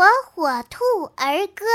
火火兔儿歌。